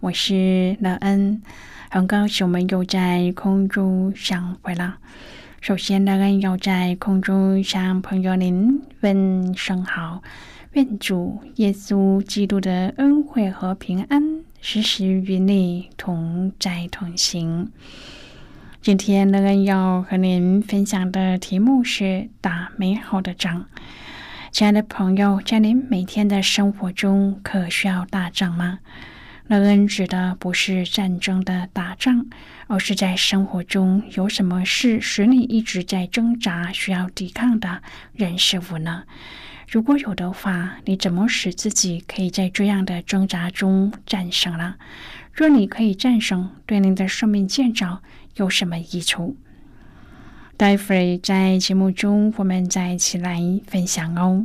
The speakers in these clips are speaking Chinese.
我是乐恩。很高兴我们又在空中相会了。首先，乐恩要在空中向朋友您问声好，愿主耶稣基督的恩惠和平安时时与你同在同行。今天，乐恩要和您分享的题目是“打美好的仗”。亲爱的朋友，在您每天的生活中，可需要打仗吗？乐恩指的不是战争的打仗，而是在生活中有什么事使你一直在挣扎、需要抵抗的人事物呢？如果有的话，你怎么使自己可以在这样的挣扎中战胜了？若你可以战胜，对您的生命建造有什么益处？待会儿在节目中，我们再一起来分享哦。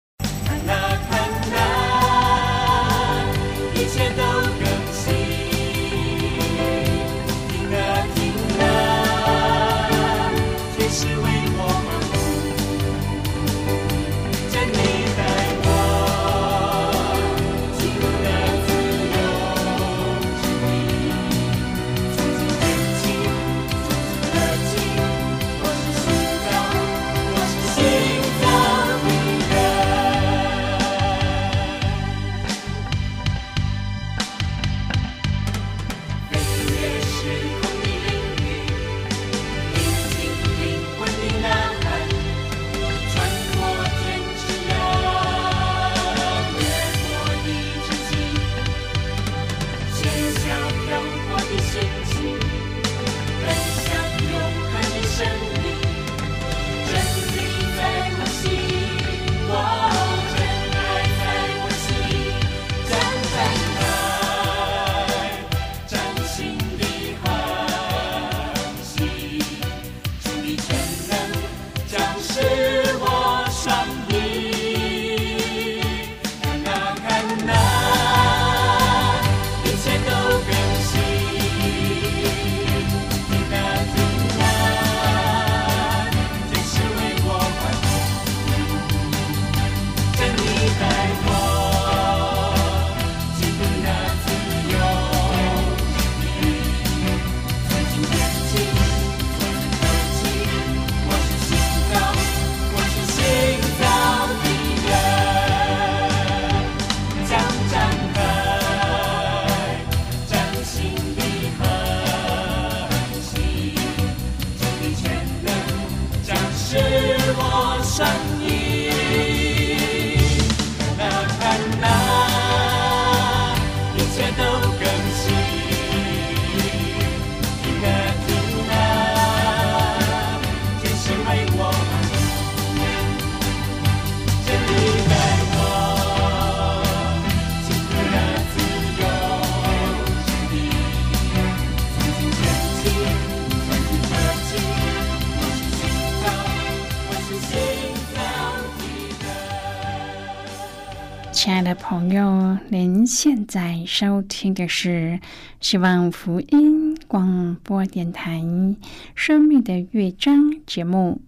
朋友，您现在收听的是希望福音广播电台《生命的乐章》节目。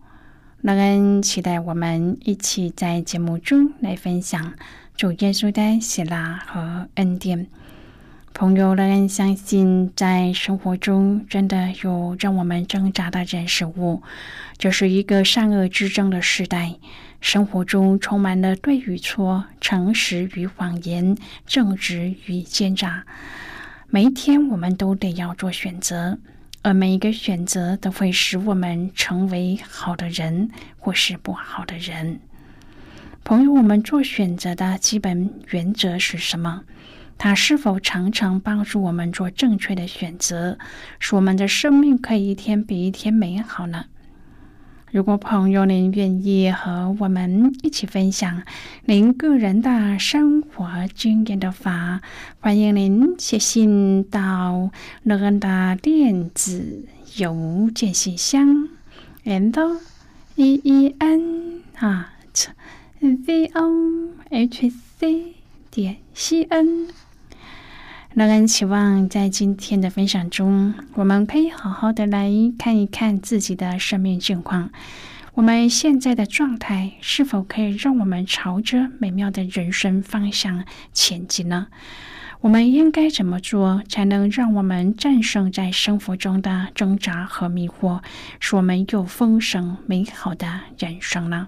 乐恩期待我们一起在节目中来分享主耶稣的喜乐和恩典。朋友仍然相信，在生活中真的有让我们挣扎的人事物。这是一个善恶之争的时代，生活中充满了对与错、诚实与谎言、正直与奸诈。每一天，我们都得要做选择，而每一个选择都会使我们成为好的人，或是不好的人。朋友，我们做选择的基本原则是什么？它是否常常帮助我们做正确的选择，使我们的生命可以一天比一天美好呢？如果朋友您愿意和我们一起分享您个人的生活经验的话，欢迎您写信到乐恩的电子邮件信箱，and e e n 啊，v o h c 点 c n。乐恩期望在今天的分享中，我们可以好好的来看一看自己的生命境况。我们现在的状态是否可以让我们朝着美妙的人生方向前进呢？我们应该怎么做才能让我们战胜在生活中的挣扎和迷惑，使我们有丰盛美好的人生呢？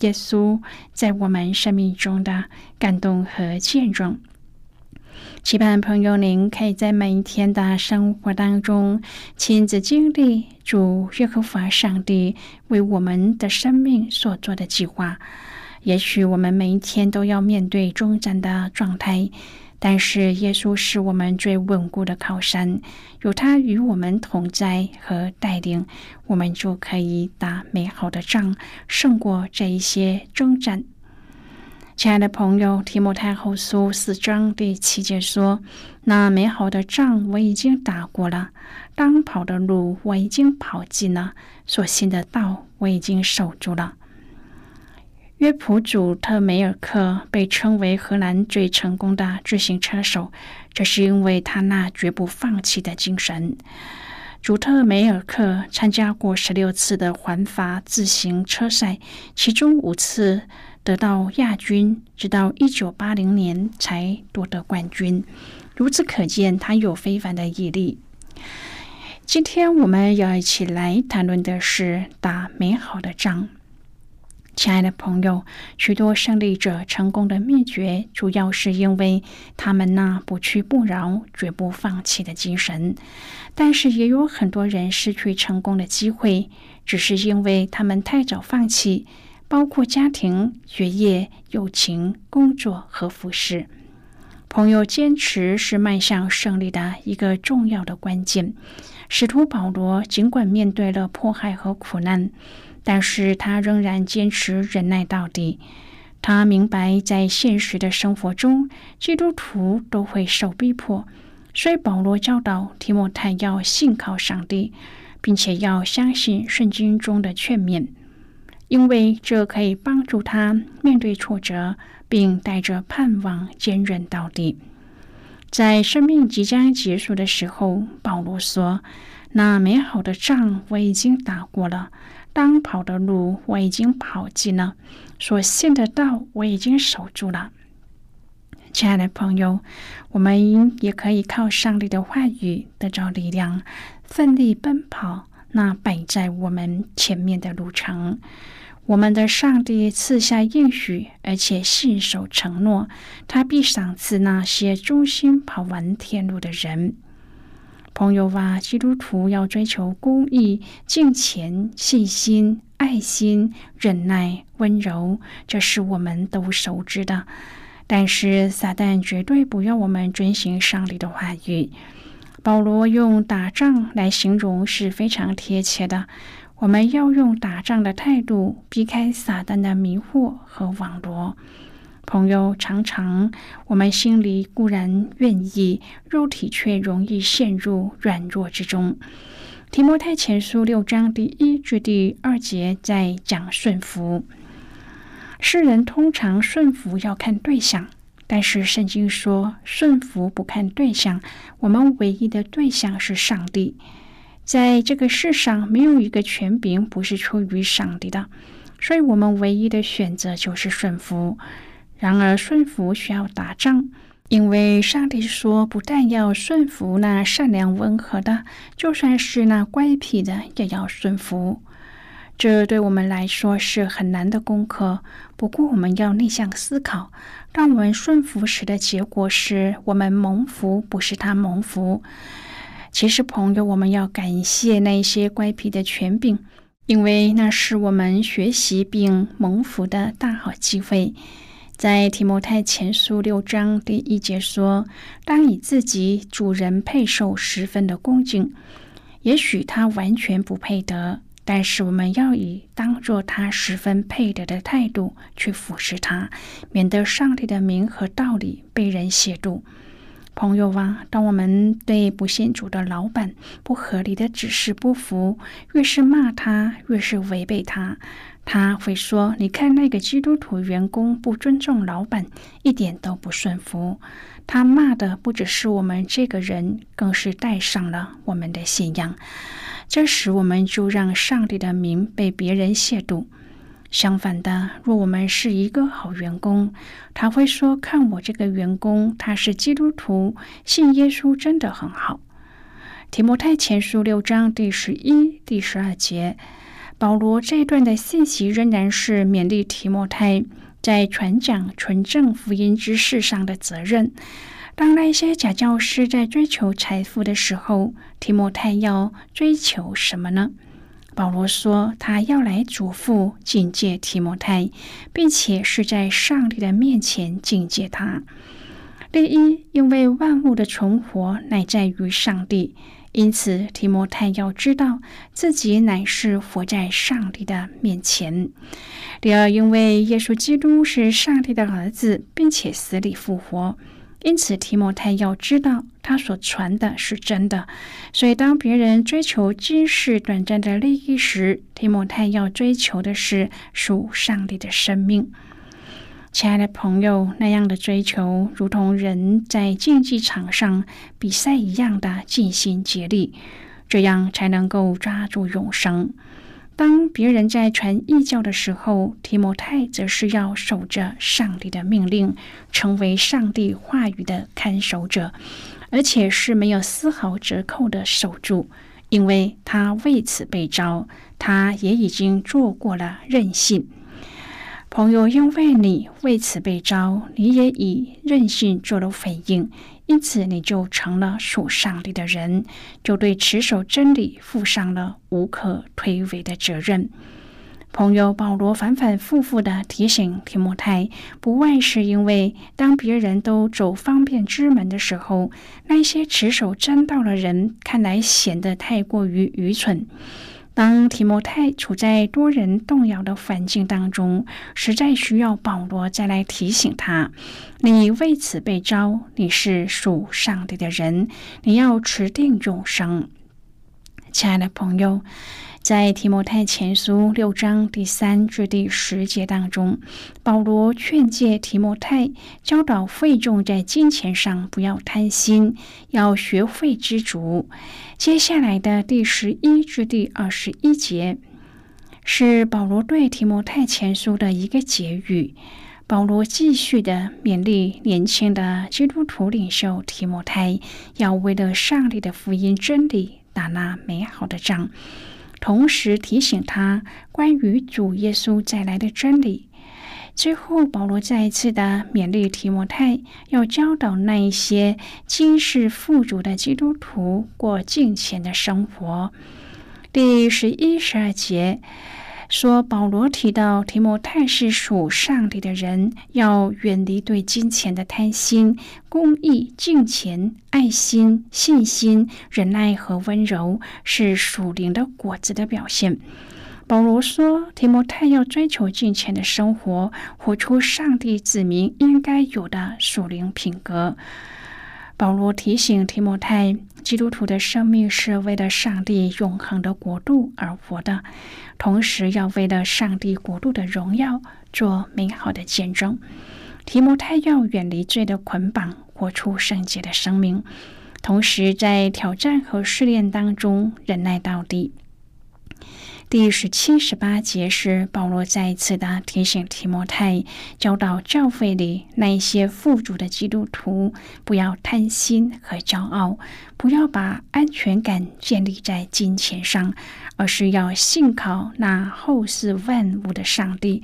耶稣在我们生命中的感动和见证，期盼朋友您可以在每一天的生活当中亲自经历主耶和华上帝为我们的生命所做的计划。也许我们每一天都要面对终站的状态。但是耶稣是我们最稳固的靠山，有他与我们同在和带领，我们就可以打美好的仗，胜过这一些征战。亲爱的朋友，提摩太后书四章第七节说：“那美好的仗我已经打过了，当跑的路我已经跑尽了，所信的道我已经守住了。”约普祖特梅尔克被称为荷兰最成功的自行车手，这是因为他那绝不放弃的精神。祖特梅尔克参加过十六次的环法自行车赛，其中五次得到亚军，直到一九八零年才夺得冠军。由此可见，他有非凡的毅力。今天我们要一起来谈论的是打美好的仗。亲爱的朋友，许多胜利者成功的秘诀，主要是因为他们那不屈不挠、绝不放弃的精神。但是，也有很多人失去成功的机会，只是因为他们太早放弃，包括家庭、学业、友情、工作和服饰。朋友，坚持是迈向胜利的一个重要的关键。使徒保罗尽管面对了迫害和苦难。但是他仍然坚持忍耐到底。他明白，在现实的生活中，基督徒都会受逼迫，所以保罗教导提摩太要信靠上帝，并且要相信圣经中的劝勉，因为这可以帮助他面对挫折，并带着盼望坚韧到底。在生命即将结束的时候，保罗说：“那美好的仗我已经打过了。”当跑的路我已经跑尽了，所信的道我已经守住了。亲爱的朋友，我们也可以靠上帝的话语得着力量，奋力奔跑那摆在我们前面的路程。我们的上帝赐下应许，而且信守承诺，他必赏赐那些忠心跑完天路的人。朋友啊，基督徒要追求公义、敬虔、信心、爱心、忍耐、温柔，这是我们都熟知的。但是撒旦绝对不要我们遵循上帝的话语。保罗用打仗来形容是非常贴切的。我们要用打仗的态度避开撒旦的迷惑和网罗。朋友，常常我们心里固然愿意，肉体却容易陷入软弱之中。提摩太前书六章第一至第二节在讲顺服。世人通常顺服要看对象，但是圣经说顺服不看对象。我们唯一的对象是上帝。在这个世上，没有一个权柄不是出于上帝的，所以我们唯一的选择就是顺服。然而，顺服需要打仗，因为上帝说，不但要顺服那善良温和的，就算是那乖僻的，也要顺服。这对我们来说是很难的功课。不过，我们要逆向思考：当我们顺服时的结果是我们蒙福，不是他蒙福。其实，朋友，我们要感谢那些乖僻的权柄，因为那是我们学习并蒙福的大好机会。在提摩太前书六章第一节说：“当以自己主人配受十分的恭敬，也许他完全不配得，但是我们要以当作他十分配得的态度去服侍他，免得上帝的名和道理被人亵渎。”朋友啊，当我们对不信主的老板不合理的指示不服，越是骂他，越是违背他。他会说：“你看那个基督徒员工不尊重老板，一点都不顺服。他骂的不只是我们这个人，更是带上了我们的信仰。这时，我们就让上帝的名被别人亵渎。相反的，若我们是一个好员工，他会说：看我这个员工，他是基督徒，信耶稣真的很好。”提摩太前书六章第十一、第十二节。保罗这一段的信息仍然是勉励提摩太在传讲纯正福音之事上的责任。当那些假教师在追求财富的时候，提摩太要追求什么呢？保罗说，他要来嘱咐警戒提摩太，并且是在上帝的面前警戒他。第一，因为万物的存活乃在于上帝。因此，提摩太要知道自己乃是活在上帝的面前。第二，因为耶稣基督是上帝的儿子，并且死里复活，因此提摩太要知道他所传的是真的。所以，当别人追求今世短暂的利益时，提摩太要追求的是属上帝的生命。亲爱的朋友，那样的追求，如同人在竞技场上比赛一样的尽心竭力，这样才能够抓住永生。当别人在传异教的时候，提摩太则是要守着上帝的命令，成为上帝话语的看守者，而且是没有丝毫折扣的守住，因为他为此被招，他也已经做过了任性。朋友，因为你为此被招，你也以任性做了回应，因此你就成了属上帝的人，就对持守真理负上了无可推诿的责任。朋友保罗反反复复的提醒提摩太，不外是因为当别人都走方便之门的时候，那些持守真道的人看来显得太过于愚蠢。当提摩太处在多人动摇的环境当中，实在需要保罗再来提醒他：你为此被招，你是属上帝的人，你要持定永生。亲爱的朋友。在提摩太前书六章第三至第十节当中，保罗劝诫提摩太，教导费众在金钱上不要贪心，要学会知足。接下来的第十一至第二十一节，是保罗对提摩太前书的一个结语。保罗继续的勉励年轻的基督徒领袖提摩太，要为了上帝的福音真理打那美好的仗。同时提醒他关于主耶稣再来的真理。最后，保罗再一次的勉励提摩太，要教导那一些今世富足的基督徒过敬虔的生活。第十一、十二节。说保罗提到提摩太是属上帝的人，要远离对金钱的贪心，公义、敬虔、爱心、信心、忍耐和温柔是属灵的果子的表现。保罗说：“提摩太要追求金钱的生活，活出上帝子民应该有的属灵品格。”保罗提醒提摩太，基督徒的生命是为了上帝永恒的国度而活的，同时要为了上帝国度的荣耀做美好的见证。提摩太要远离罪的捆绑，活出圣洁的生命，同时在挑战和试炼当中忍耐到底。第十七、十八节是保罗再一次的提醒提摩太，教导教会里那些富足的基督徒，不要贪心和骄傲，不要把安全感建立在金钱上，而是要信靠那后世万物的上帝。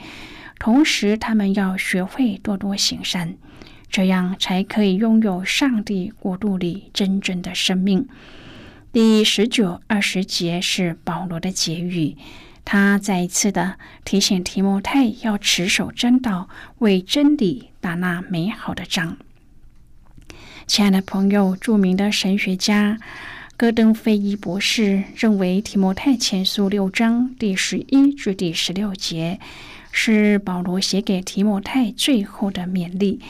同时，他们要学会多多行善，这样才可以拥有上帝国度里真正的生命。第十九、二十节是保罗的结语，他再一次的提醒提摩太要持守真道，为真理打那美好的仗。亲爱的朋友，著名的神学家戈登菲伊博士认为，提摩太前书六章第十一至第十六节是保罗写给提摩太最后的勉励，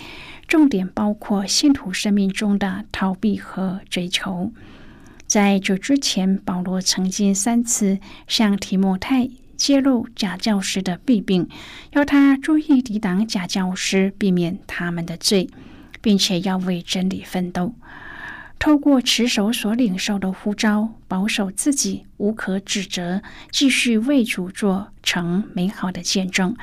重点包括信徒生命中的逃避和追求。在这之前，保罗曾经三次向提摩太揭露假教师的弊病，要他注意抵挡假教师，避免他们的罪，并且要为真理奋斗。透过持守所领受的呼召，保守自己无可指责，继续为主做成美好的见证。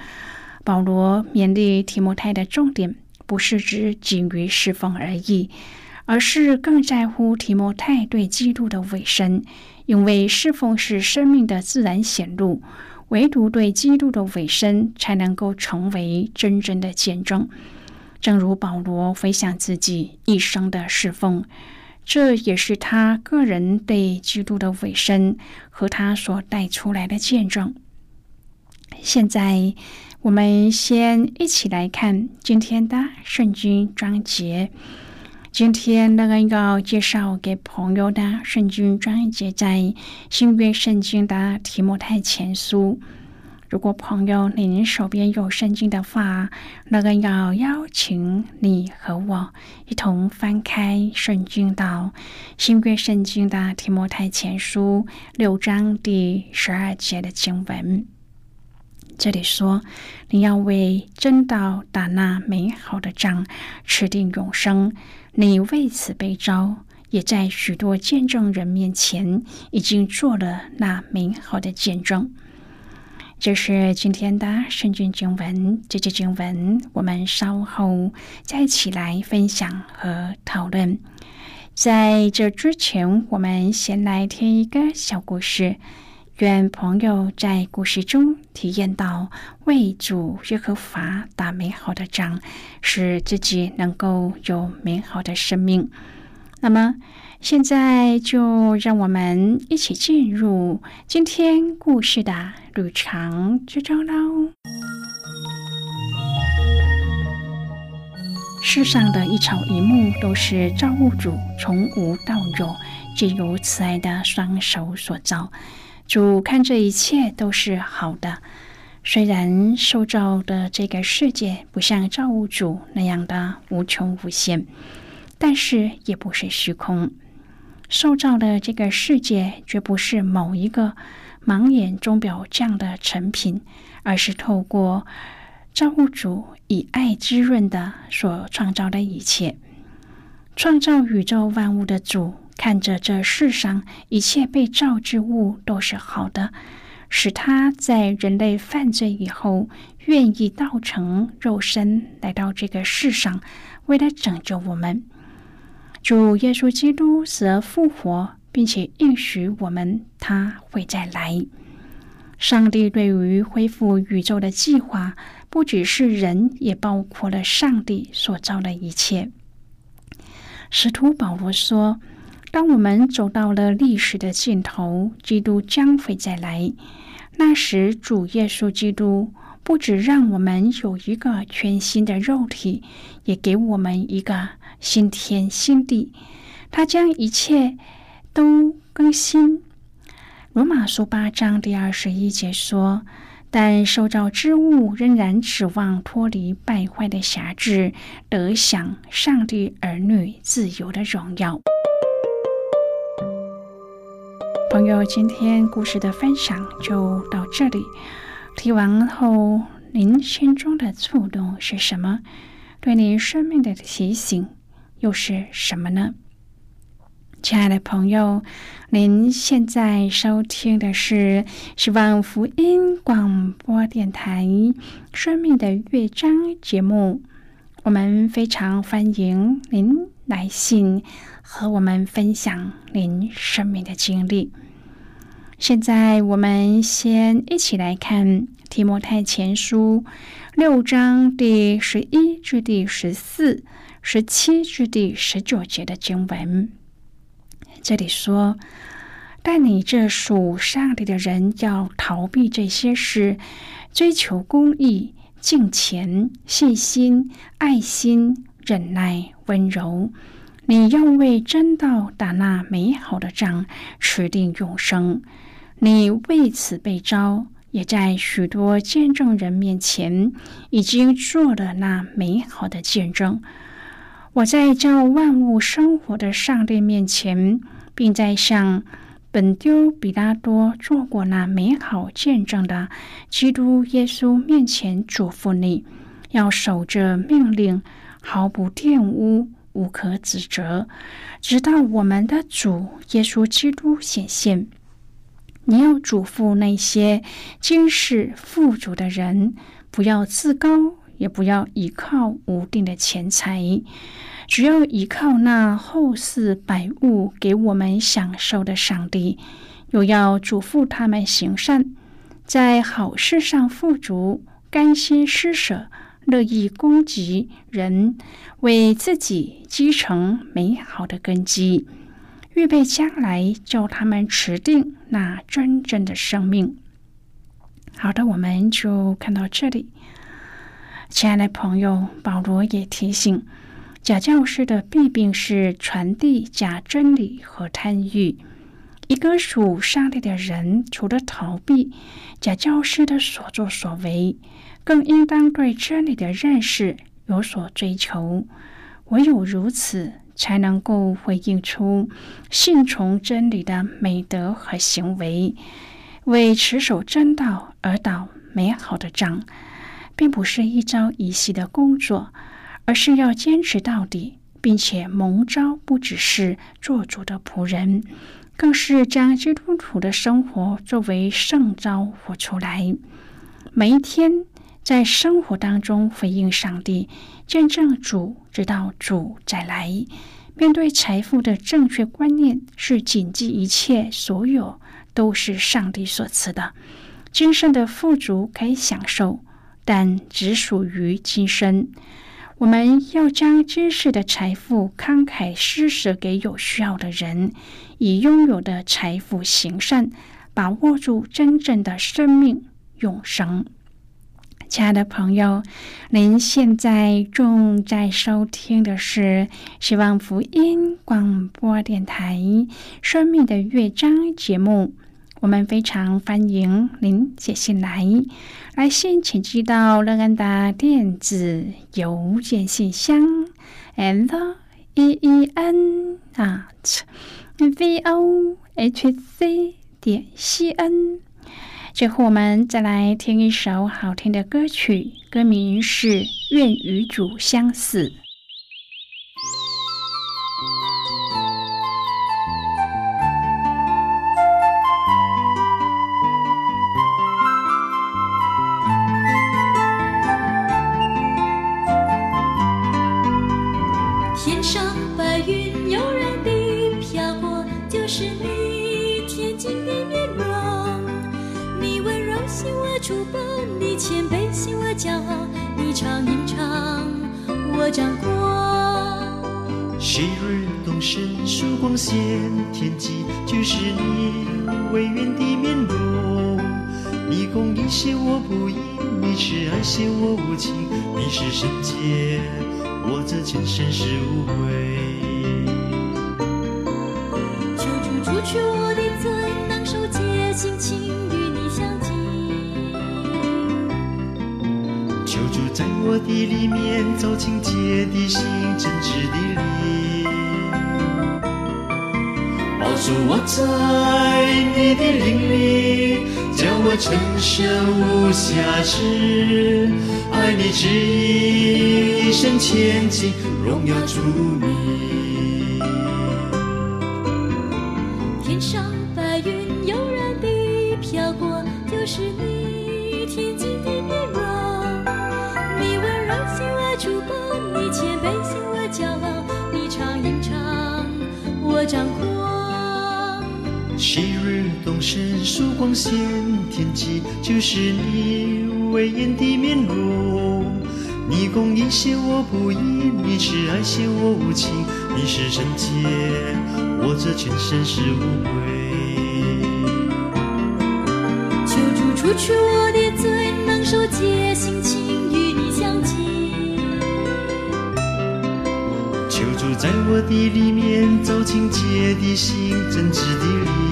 保罗勉励提摩太的重点，不是指仅于侍奉而已。而是更在乎提摩太对基督的委身，因为侍奉是生命的自然显露，唯独对基督的委身才能够成为真正的见证。正如保罗回想自己一生的侍奉，这也是他个人对基督的委身和他所带出来的见证。现在，我们先一起来看今天的圣经章节。今天那个要介绍给朋友的圣经章节在新约圣经的提摩太前书。如果朋友您手边有圣经的话，那个要邀请你和我一同翻开圣经到新约圣经的提摩太前书六章第十二节的经文。这里说：“你要为真道打那美好的仗，持定永生。”你为此被召，也在许多见证人面前已经做了那美好的见证。这是今天的圣经经文，这节经文我们稍后再一起来分享和讨论。在这之前，我们先来听一个小故事。愿朋友在故事中体验到为主耶和华打美好的仗，使自己能够有美好的生命。那么，现在就让我们一起进入今天故事的旅程之中喽。世上的一草一木都是造物主从无到有，借由慈爱的双手所造。主看这一切都是好的，虽然受造的这个世界不像造物主那样的无穷无限，但是也不是虚空。受造的这个世界绝不是某一个盲眼钟表匠的成品，而是透过造物主以爱滋润的所创造的一切，创造宇宙万物的主。看着这世上一切被造之物都是好的，使他在人类犯罪以后，愿意道成肉身来到这个世上，为了拯救我们。主耶稣基督死而复活，并且应许我们他会再来。上帝对于恢复宇宙的计划，不只是人，也包括了上帝所造的一切。使徒保罗说。当我们走到了历史的尽头，基督将会再来。那时，主耶稣基督不止让我们有一个全新的肉体，也给我们一个新天新地。他将一切都更新，罗马书八章第二十一节说：“但受造之物仍然指望脱离败坏的辖制，得享上帝儿女自由的荣耀。”朋友，今天故事的分享就到这里。听完后，您心中的触动是什么？对您生命的提醒又是什么呢？亲爱的朋友，您现在收听的是希望福音广播电台《生命的乐章》节目。我们非常欢迎您来信和我们分享您生命的经历。现在，我们先一起来看《提摩太前书》六章第十一至第十四、十七至第十九节的经文。这里说：“但你这属上帝的人，要逃避这些事，追求公义、敬虔、信心、爱心、忍耐、温柔。你要为真道打那美好的仗，持定永生。你为此被招，也在许多见证人面前已经做了那美好的见证。”我在叫万物生活的上帝面前，并在向本丢比拉多做过那美好见证的基督耶稣面前嘱咐你，要守着命令，毫不玷污，无可指责，直到我们的主耶稣基督显现。你要嘱咐那些今世富足的人，不要自高。也不要依靠无定的钱财，只要依靠那后世百物给我们享受的上帝。又要嘱咐他们行善，在好事上富足，甘心施舍，乐意供给人，为自己积成美好的根基，预备将来叫他们持定那真正的生命。好的，我们就看到这里。亲爱的朋友，保罗也提醒，假教师的弊病是传递假真理和贪欲。一个属上帝的人，除了逃避假教师的所作所为，更应当对真理的认识有所追求。唯有如此，才能够回应出信从真理的美德和行为，为持守真道而导美好的仗。并不是一朝一夕的工作，而是要坚持到底，并且蒙召不只是做主的仆人，更是将基督徒的生活作为圣召活出来。每一天在生活当中回应上帝，见证主，直到主再来。面对财富的正确观念是谨记一切所有都是上帝所赐的，今生的富足可以享受。但只属于今生。我们要将今世的财富慷慨施舍给有需要的人，以拥有的财富行善，把握住真正的生命永生。亲爱的朋友，您现在正在收听的是希望福音广播电台《生命的乐章》节目。我们非常欢迎您写信来，来信请寄到乐安的电子邮件信箱，l e e n at v o h c 点 c n。最后我们再来听一首好听的歌曲歌名是愿与主相似。天上白云悠然地飘过就是你天近的信我崇拜你谦卑信我骄傲你常吟唱我掌狂旭日东升曙光显天际就是你唯愿的面容你公笔写我不易你吃爱写我无情你是圣洁我这前身是无悔。地里面走进洁的心，真挚的灵。保守我在你的灵里，叫我成圣无瑕疵。爱你指引一生前进，荣耀主名。天上昔日东升曙光显天际，就是你威严的面容。你公义显我不义，你慈爱显我无情，你是圣洁，我这全身是无悔。求主除去我的罪，能受戒心情与你相近。求主在我的里面走清洁的心，真挚的灵。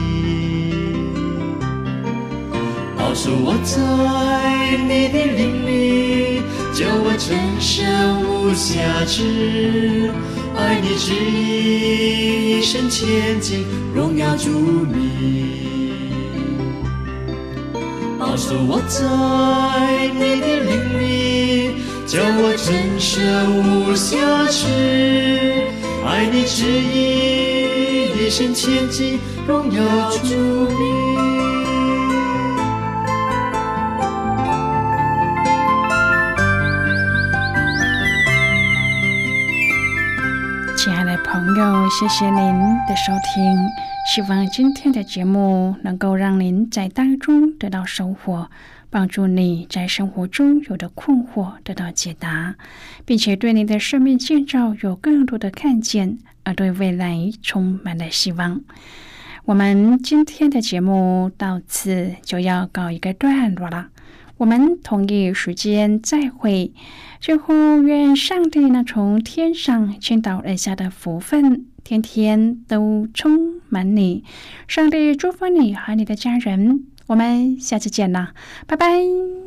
保守我在你的灵里，叫我成圣无瑕疵。爱你指引一生前进，荣耀主名。保守我在你的灵里，叫我真圣无瑕疵。爱你指引一生前进，荣耀主名。友，谢谢您的收听。希望今天的节目能够让您在当中得到收获，帮助你在生活中有的困惑得到解答，并且对你的生命建造有更多的看见，而对未来充满了希望。我们今天的节目到此就要告一个段落了。我们同一时间再会。最后，愿上帝那从天上倾倒而下的福分，天天都充满你。上帝祝福你和你的家人。我们下次见啦，拜拜。